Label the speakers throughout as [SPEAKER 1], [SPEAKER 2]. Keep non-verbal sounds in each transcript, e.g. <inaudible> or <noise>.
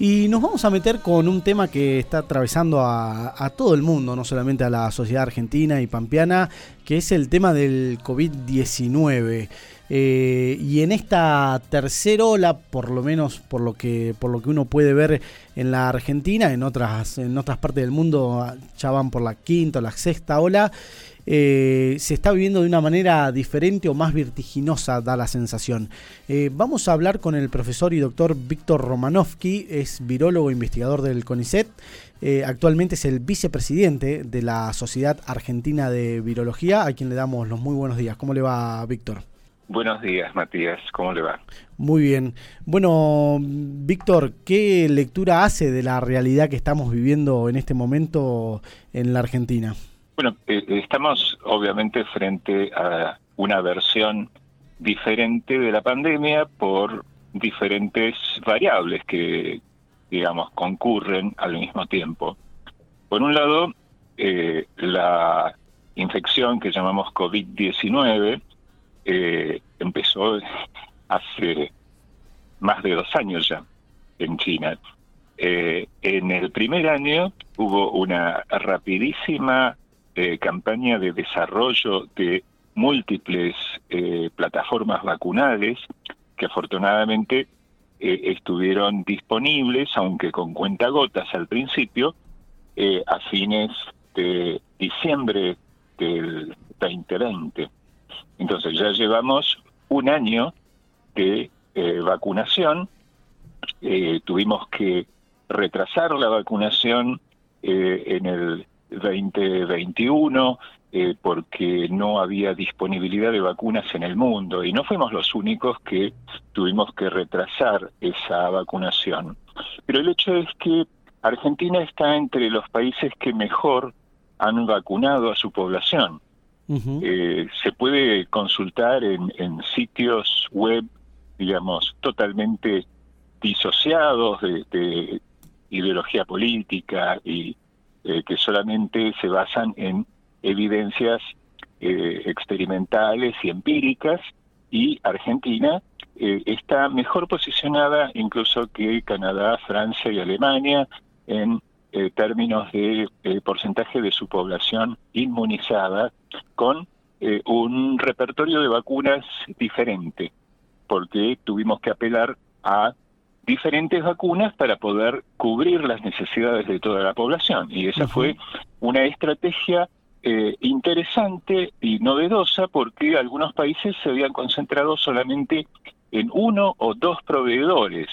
[SPEAKER 1] Y nos vamos a meter con un tema que está atravesando a, todo el mundo, no solamente a la sociedad argentina y pampeana, que es el tema del COVID-19. Eh, y en esta tercera ola, por lo menos por lo que por lo que uno puede ver en la Argentina, en otras en otras partes del mundo ya van por la quinta o la sexta ola. Eh, se está viviendo de una manera diferente o más vertiginosa, da la sensación. Eh, vamos a hablar con el profesor y doctor Víctor Romanovsky, es virólogo e investigador del CONICET. actualmente es el vicepresidente de la Sociedad Argentina de Virología, a quien le damos los muy buenos días. ¿Cómo le va, Víctor?
[SPEAKER 2] Buenos días, Matías. ¿Cómo le va?
[SPEAKER 1] Muy bien. Bueno, Víctor, ¿qué lectura hace de la realidad que estamos viviendo en este momento en la Argentina?
[SPEAKER 2] Bueno, eh, estamos obviamente frente a una versión diferente de la pandemia por diferentes variables que, digamos, concurren al mismo tiempo. Por un lado, eh, la infección que llamamos COVID-19, eh, empezó hace más de dos años ya en China. Eh, en el primer año hubo una rapidísima eh, campaña de desarrollo de múltiples plataformas vacunales que afortunadamente estuvieron disponibles, aunque con cuentagotas al principio, a fines de diciembre del 2020. Entonces ya llevamos un año de eh, vacunación, eh, tuvimos que retrasar la vacunación eh, en el 2021 porque no había disponibilidad de vacunas en el mundo y no fuimos los únicos que tuvimos que retrasar esa vacunación. Pero el hecho es que Argentina está entre los países que mejor han vacunado a su población. Eh, se puede consultar en, sitios web, digamos, totalmente disociados de, ideología política y eh, que solamente se basan en evidencias eh, experimentales y empíricas y Argentina está mejor posicionada incluso que Canadá, Francia y Alemania en eh, términos de eh, porcentaje de su población inmunizada con eh, un repertorio de vacunas diferente, porque tuvimos que apelar a diferentes vacunas para poder cubrir las necesidades de toda la población. Y esa fue una estrategia interesante y novedosa porque algunos países se habían concentrado solamente en uno o dos proveedores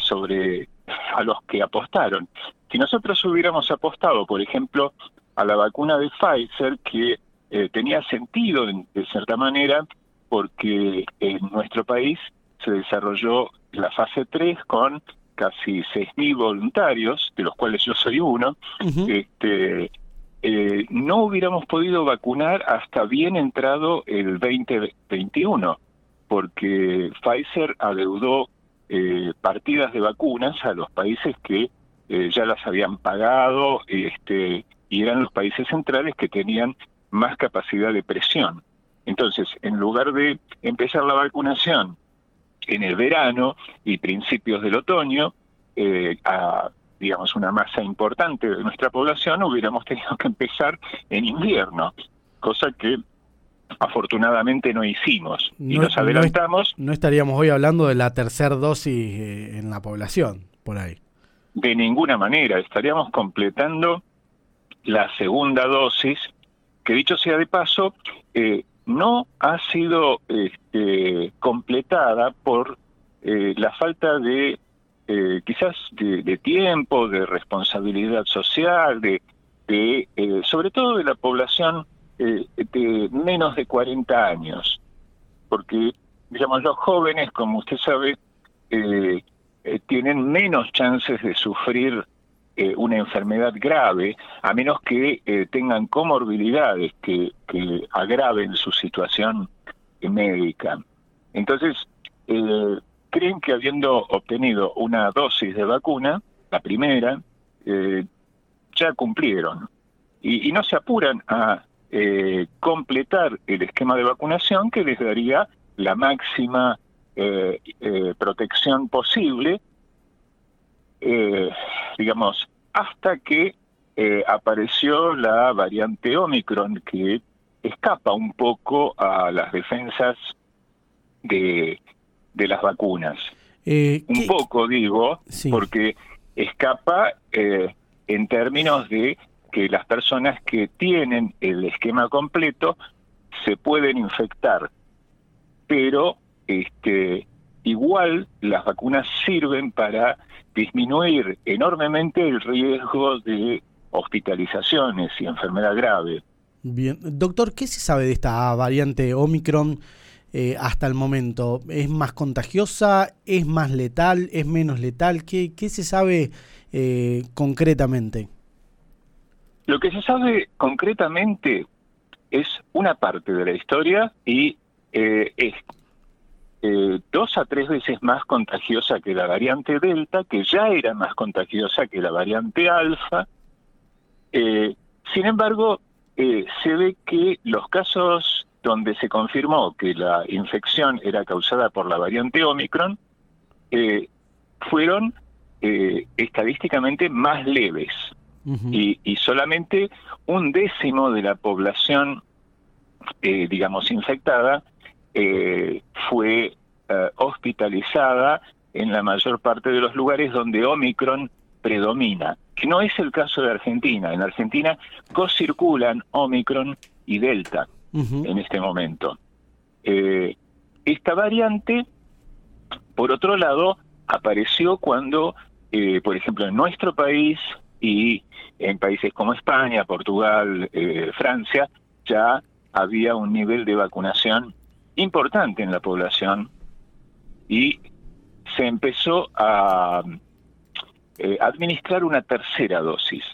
[SPEAKER 2] sobre a los que apostaron. Si nosotros hubiéramos apostado, por ejemplo, a la vacuna de Pfizer, que eh, tenía sentido de cierta manera, porque en nuestro país se desarrolló la fase 3 con casi 6.000 voluntarios, de los cuales yo soy uno, este, eh, no hubiéramos podido vacunar hasta bien entrado el 2021, porque Pfizer adeudó eh, partidas de vacunas a los países que eh, ya las habían pagado este, y eran los países centrales que tenían más capacidad de presión. Entonces, en lugar de empezar la vacunación en el verano y principios del otoño, eh, a digamos una masa importante de nuestra población, hubiéramos tenido que empezar en invierno, cosa que afortunadamente no hicimos y nos adelantamos.
[SPEAKER 1] No, estaríamos hoy hablando de la tercera dosis eh, en la población, por ahí.
[SPEAKER 2] De ninguna manera, estaríamos completando la segunda dosis, que dicho sea de paso, eh, no ha sido este, por eh, la falta de quizás de, tiempo, de responsabilidad social, de, de sobre todo de la población eh, de menos de 40 años, porque, digamos, los jóvenes, como usted sabe, eh, eh, tienen menos chances de sufrir una enfermedad grave, a menos que tengan comorbilidades que, agraven su situación médica. Entonces, creen que habiendo obtenido una dosis de vacuna, la primera, ya cumplieron. Y, no se apuran a eh, completar el esquema de vacunación que les daría la máxima eh, eh, protección posible digamos, hasta que eh, apareció la variante Omicron que escapa un poco a las defensas de, de las vacunas.
[SPEAKER 1] Eh,
[SPEAKER 2] un
[SPEAKER 1] ¿qué-
[SPEAKER 2] poco, digo,
[SPEAKER 1] Sí.
[SPEAKER 2] porque escapa eh, en términos de que las personas que tienen el esquema completo se pueden infectar, pero este, igual las vacunas sirven para disminuir enormemente el riesgo de hospitalizaciones y enfermedad grave.
[SPEAKER 1] Bien, doctor, ¿qué se sabe de esta variante Omicron eh, hasta el momento? ¿Es más contagiosa? ¿Es más letal? ¿Es menos letal? ¿Qué, qué se sabe eh, concretamente?
[SPEAKER 2] Lo que se sabe concretamente es una parte de la historia y eh, es eh, dos a tres veces más contagiosa que la variante Delta, que ya era más contagiosa que la variante Alfa. Eh, sin embargo, se ve que los casos donde se confirmó que la infección era causada por la variante Omicron eh, fueron eh, estadísticamente más leves. Y, y solamente un décimo de la población, eh, digamos, infectada fue hospitalizada en la mayor parte de los lugares donde Omicron predomina, que no es el caso de Argentina. En Argentina co-circulan Omicron y Delta En este momento. Eh, esta variante, por otro lado, apareció cuando, eh, por ejemplo, en nuestro país y en países como España, Portugal, eh, Francia, ya había un nivel de vacunación importante en la población y se empezó a eh, administrar una tercera dosis.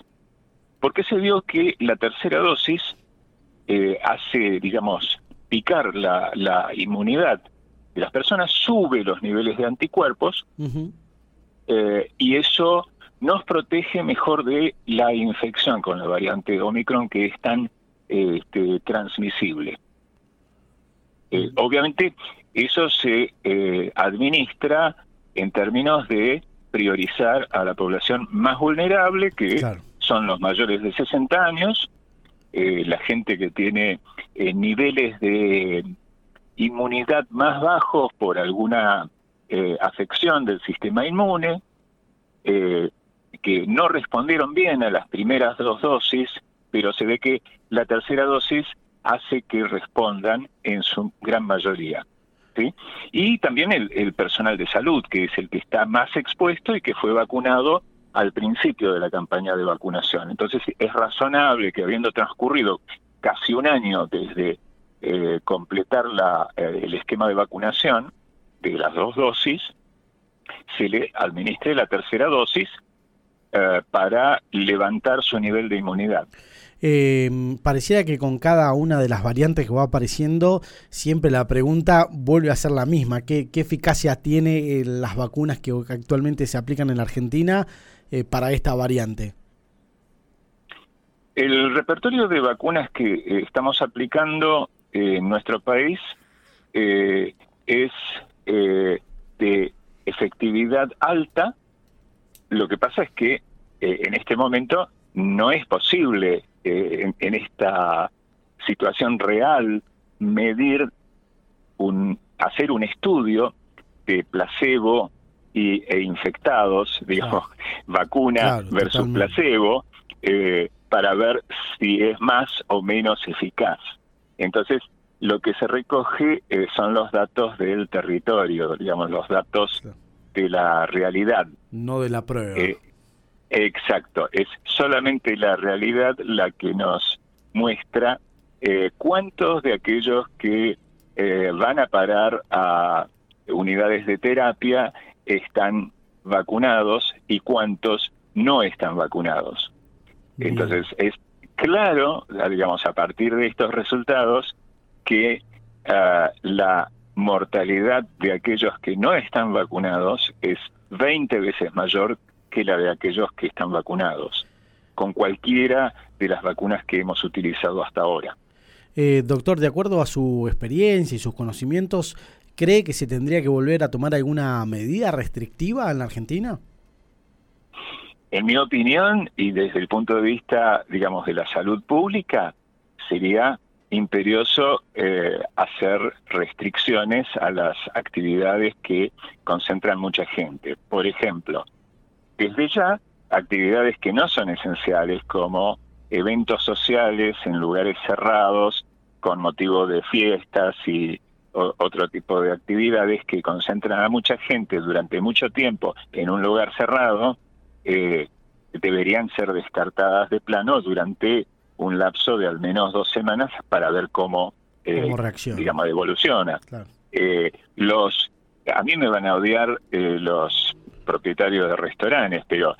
[SPEAKER 2] Porque se vio que la tercera dosis eh, hace, digamos, picar la, la inmunidad de las personas, sube los niveles de anticuerpos eh, y eso nos protege mejor de la infección con la variante Omicron que es tan eh, este, transmisible. Eh, obviamente eso se administra en términos de priorizar a la población más vulnerable, que
[SPEAKER 1] Claro.
[SPEAKER 2] son los mayores de 60 años, eh, la gente que tiene eh, niveles de inmunidad más bajos por alguna eh, afección del sistema inmune, eh, que no respondieron bien a las primeras dos dosis, pero se ve que la tercera dosis hace que respondan en su gran mayoría. Y también el, el personal de salud, que es el que está más expuesto y que fue vacunado al principio de la campaña de vacunación. Entonces es razonable que habiendo transcurrido casi un año desde eh, completar la, eh, el esquema de vacunación de las dos dosis, se le administre la tercera dosis eh, para levantar su nivel de inmunidad.
[SPEAKER 1] Eh, pareciera que con cada una de las variantes que va apareciendo, siempre la pregunta vuelve a ser la misma. ¿Qué, qué eficacia tiene eh, las vacunas que actualmente se aplican en la Argentina eh, para esta variante?
[SPEAKER 2] El repertorio de vacunas que eh, estamos aplicando eh, en nuestro país es de efectividad alta. Lo que pasa es que en este momento no es posible en, en esta situación real medir un hacer un estudio de placebo y, e infectados, digamos, vacuna
[SPEAKER 1] Claro,
[SPEAKER 2] versus
[SPEAKER 1] totalmente.
[SPEAKER 2] placebo, eh, para ver si es más o menos eficaz. Entonces, lo que se recoge eh, son los datos del territorio, digamos, los datos
[SPEAKER 1] Claro.
[SPEAKER 2] de la realidad.
[SPEAKER 1] No de la prueba.
[SPEAKER 2] Eh, exacto, es solamente la realidad la que nos muestra eh, cuántos de aquellos que van a parar a unidades de terapia están vacunados y cuántos no están vacunados.
[SPEAKER 1] Bien.
[SPEAKER 2] Entonces es claro, digamos, a partir de estos resultados, que ah, la mortalidad de aquellos que no están vacunados es 20 veces mayor que la de aquellos que están vacunados, con cualquiera de las vacunas que hemos utilizado hasta ahora.
[SPEAKER 1] Eh, doctor, de acuerdo a su experiencia y sus conocimientos, ¿cree que se tendría que volver a tomar alguna medida restrictiva en la Argentina?
[SPEAKER 2] En mi opinión, y desde el punto de vista, digamos, de la salud pública, sería imperioso eh, hacer restricciones a las actividades que concentran mucha gente. Por ejemplo, desde ya, actividades que no son esenciales como eventos sociales en lugares cerrados con motivo de fiestas y otro tipo de actividades que concentran a mucha gente durante mucho tiempo en un lugar cerrado, eh, deberían ser descartadas de plano durante un lapso de al menos dos semanas para ver cómo,
[SPEAKER 1] eh,
[SPEAKER 2] digamos, evoluciona. Eh, los, a mí me van a odiar eh, los propietarios de restaurantes, pero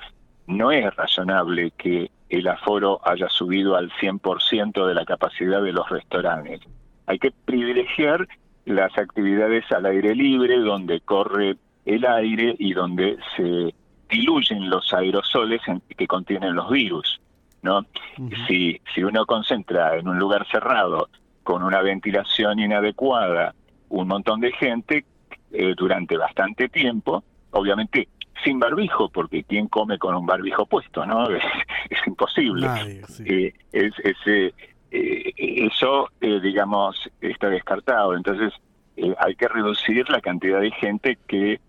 [SPEAKER 2] no es razonable que el aforo haya subido al 100% de la capacidad de los restaurantes. Hay que privilegiar las actividades al aire libre, donde corre el aire y donde se diluyen los aerosoles que contienen los virus. ¿no? si, si uno concentra en un lugar cerrado con una ventilación inadecuada un montón de gente eh, durante bastante tiempo, obviamente sin barbijo, porque ¿quién come con un barbijo puesto? no <laughs> Es, imposible. Eh, es, eh, eso, digamos, está descartado. Entonces, hay que reducir la cantidad de gente que,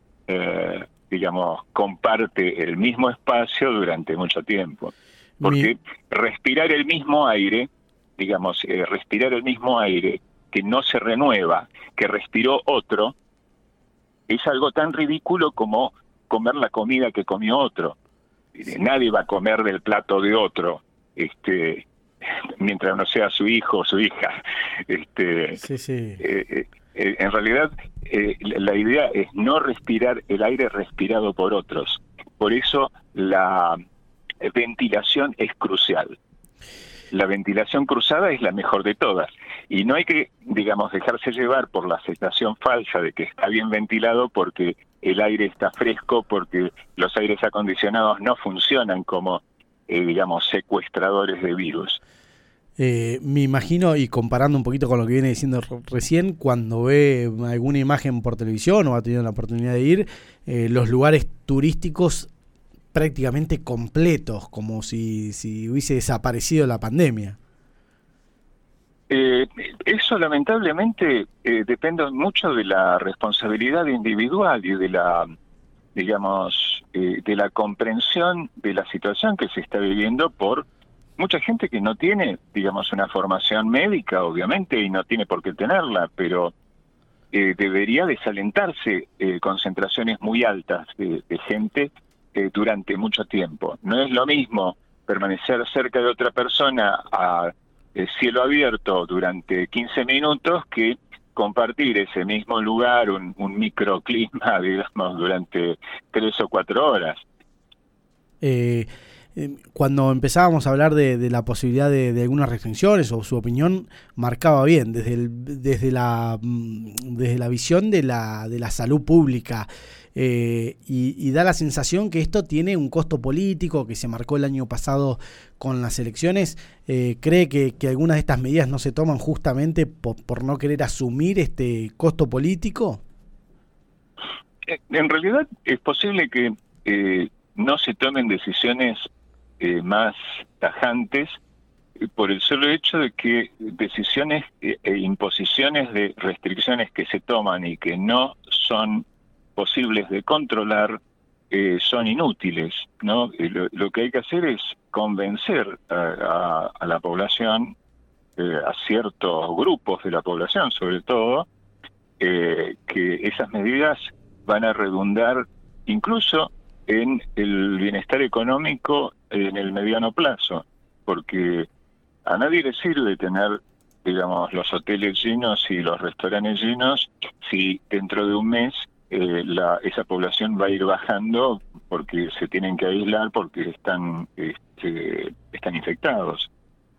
[SPEAKER 2] digamos, comparte el mismo espacio durante mucho tiempo. Porque respirar el mismo aire, digamos, eh, respirar el mismo aire que no se renueva, que respiró otro, es algo tan ridículo como comer la comida que comió otro. Nadie va a comer del plato de otro, este, mientras no sea su hijo o su hija. Este, sí, sí. Eh, eh, en realidad, la idea es no respirar el aire respirado por otros. Por eso la eh, ventilación es crucial. La ventilación cruzada es la mejor de todas. Y no hay que, digamos, dejarse llevar por la aceptación falsa de que está bien ventilado porque el aire está fresco, porque los aires acondicionados no funcionan como, eh, digamos, secuestradores de virus.
[SPEAKER 1] Eh, me imagino, y comparando un poquito con lo que viene diciendo recién, cuando ve alguna imagen por televisión o ha tenido la oportunidad de ir, los lugares turísticos prácticamente completos, como si, si hubiese desaparecido la pandemia.
[SPEAKER 2] Eh, eso lamentablemente eh, depende mucho de la responsabilidad individual y de la, digamos, eh, de la comprensión de la situación que se está viviendo por mucha gente que no tiene, digamos, una formación médica, obviamente, y no tiene por qué tenerla, pero debería desalentarse concentraciones muy altas de gente eh, durante mucho tiempo. No es lo mismo permanecer cerca de otra persona a eh, cielo abierto durante 15 minutos que compartir ese mismo lugar, un, microclima, <laughs> digamos, durante tres o cuatro horas.
[SPEAKER 1] Eh, cuando empezábamos a hablar de, la posibilidad de, algunas restricciones o su opinión marcaba bien desde, desde, la, mm, desde la visión de la, de la salud pública. Eh, y, da la sensación que esto tiene un costo político que se marcó el año pasado con las elecciones. Eh, ¿Cree que, algunas de estas medidas no se toman justamente por, no querer asumir este costo político?
[SPEAKER 2] Eh, en realidad es posible que no se tomen decisiones más tajantes por el solo hecho de que decisiones e imposiciones de restricciones que se toman y que no son posibles de controlar eh, son inútiles, ¿no? Lo, que hay que hacer es convencer a, la población, eh, a ciertos grupos de la población sobre todo, eh, que esas medidas van a redundar incluso en el bienestar económico en el mediano plazo, porque a nadie le sirve tener digamos, los hoteles llenos y los restaurantes llenos si dentro de un mes eh, la, esa población va a ir bajando porque se tienen que aislar porque están este, están infectados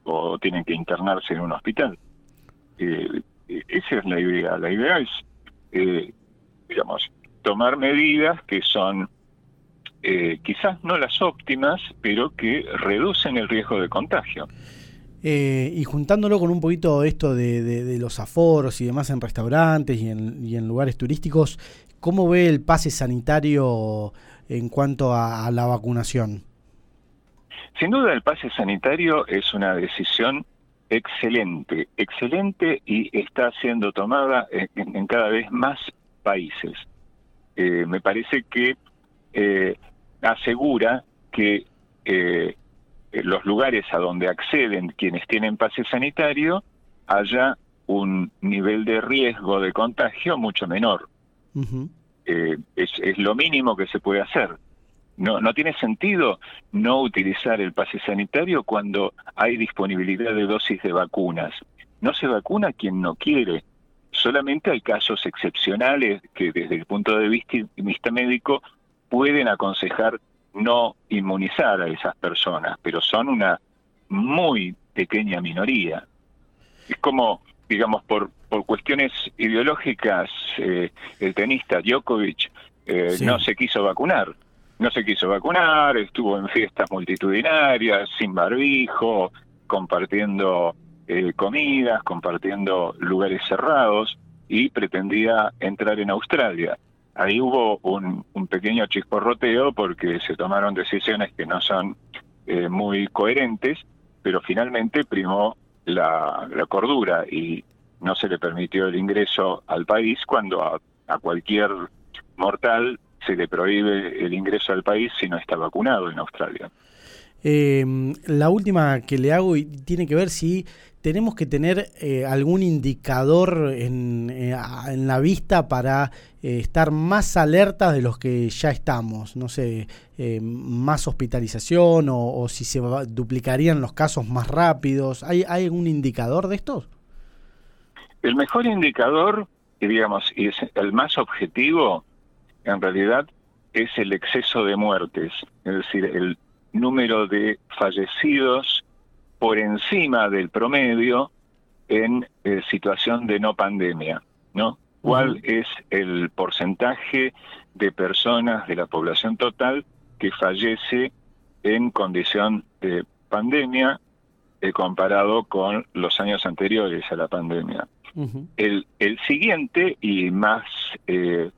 [SPEAKER 2] o tienen que internarse en un hospital. Eh, esa es la idea. La idea es, eh, digamos, tomar medidas que son quizás no las óptimas, pero que reducen el riesgo de contagio.
[SPEAKER 1] y juntándolo con un poquito esto de, los aforos y demás en restaurantes y en, y en lugares turísticos, ¿Cómo ve el pase sanitario en cuanto a, la vacunación?
[SPEAKER 2] sin duda el pase sanitario es una decisión excelente, excelente y está siendo tomada en, cada vez más países. Eh, me parece que eh, asegura que eh, los lugares a donde acceden quienes tienen pase sanitario haya un nivel de riesgo de contagio mucho menor. Es, es lo mínimo que se puede hacer. No, no tiene sentido no utilizar el pase sanitario cuando hay disponibilidad de dosis de vacunas. No se vacuna quien no quiere. Solamente hay casos excepcionales que desde el punto de vista médico pueden aconsejar no inmunizar a esas personas, pero son una muy pequeña minoría. Es como, digamos, por, por cuestiones ideológicas, eh, el tenista Djokovic eh, no se quiso vacunar no se quiso vacunar, estuvo en fiestas multitudinarias, sin barbijo, compartiendo eh, comidas, compartiendo lugares cerrados y pretendía entrar en Australia. Ahí hubo un, pequeño chisporroteo porque se tomaron decisiones que no son eh, muy coherentes, pero finalmente primó la, cordura y no se le permitió el ingreso al país cuando a cualquier mortal se le prohíbe el ingreso al país si no está vacunado en Australia.
[SPEAKER 1] Eh, la última que le hago tiene que ver si tenemos que tener eh, algún indicador en, eh, en, la vista para estar más alertas de los que ya estamos. No sé, más hospitalización o, o, si se duplicarían los casos más rápidos. ¿Hay, ¿Hay algún indicador de estos?
[SPEAKER 2] El mejor indicador, digamos, y es el más objetivo, en realidad es el exceso de muertes, es decir, el número de fallecidos por encima del promedio en eh, situación de no pandemia, ¿no? ¿Cuál es el porcentaje de personas de la población total que fallece en condición de pandemia eh, comparado con los años anteriores a la pandemia? el, el, siguiente y más eh,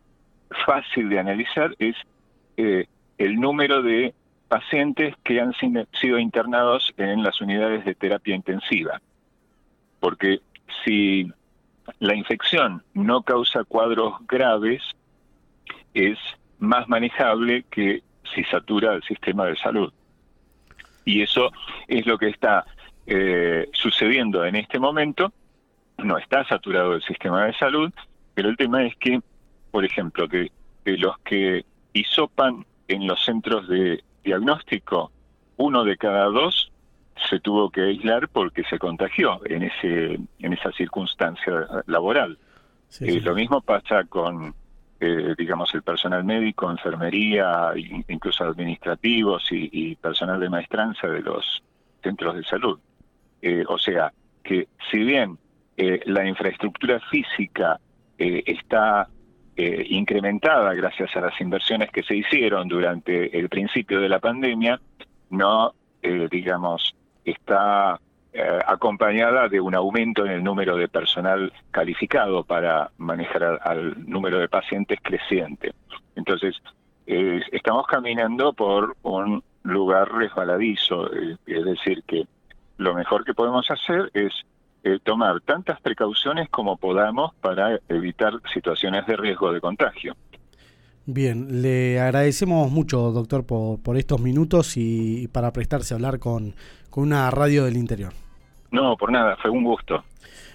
[SPEAKER 2] fácil de analizar es eh, el número de pacientes que han sido internados en las unidades de terapia intensiva. Porque si la infección no causa cuadros graves, es más manejable que si satura el sistema de salud. Y eso es lo que está eh, sucediendo en este momento. No está saturado el sistema de salud, pero el tema es que por ejemplo, que de los que hisopan en los centros de diagnóstico, uno de cada dos se tuvo que aislar porque se contagió en ese en esa circunstancia laboral. Eh, lo mismo pasa con, eh, digamos, el personal médico, enfermería, incluso administrativos y, personal de maestranza de los centros de salud. Eh, o sea, que si bien la infraestructura física está eh, incrementada gracias a las inversiones que se hicieron durante el principio de la pandemia, no, eh, digamos, está eh, acompañada de un aumento en el número de personal calificado para manejar al, número de pacientes creciente. Entonces, estamos caminando por un lugar resbaladizo, es decir, que lo mejor que podemos hacer es eh, tomar tantas precauciones como podamos para evitar situaciones de riesgo de contagio.
[SPEAKER 1] Bien, le agradecemos mucho, doctor, por, por estos minutos y, para prestarse a hablar con, con una radio del interior.
[SPEAKER 2] No, por nada, fue un gusto.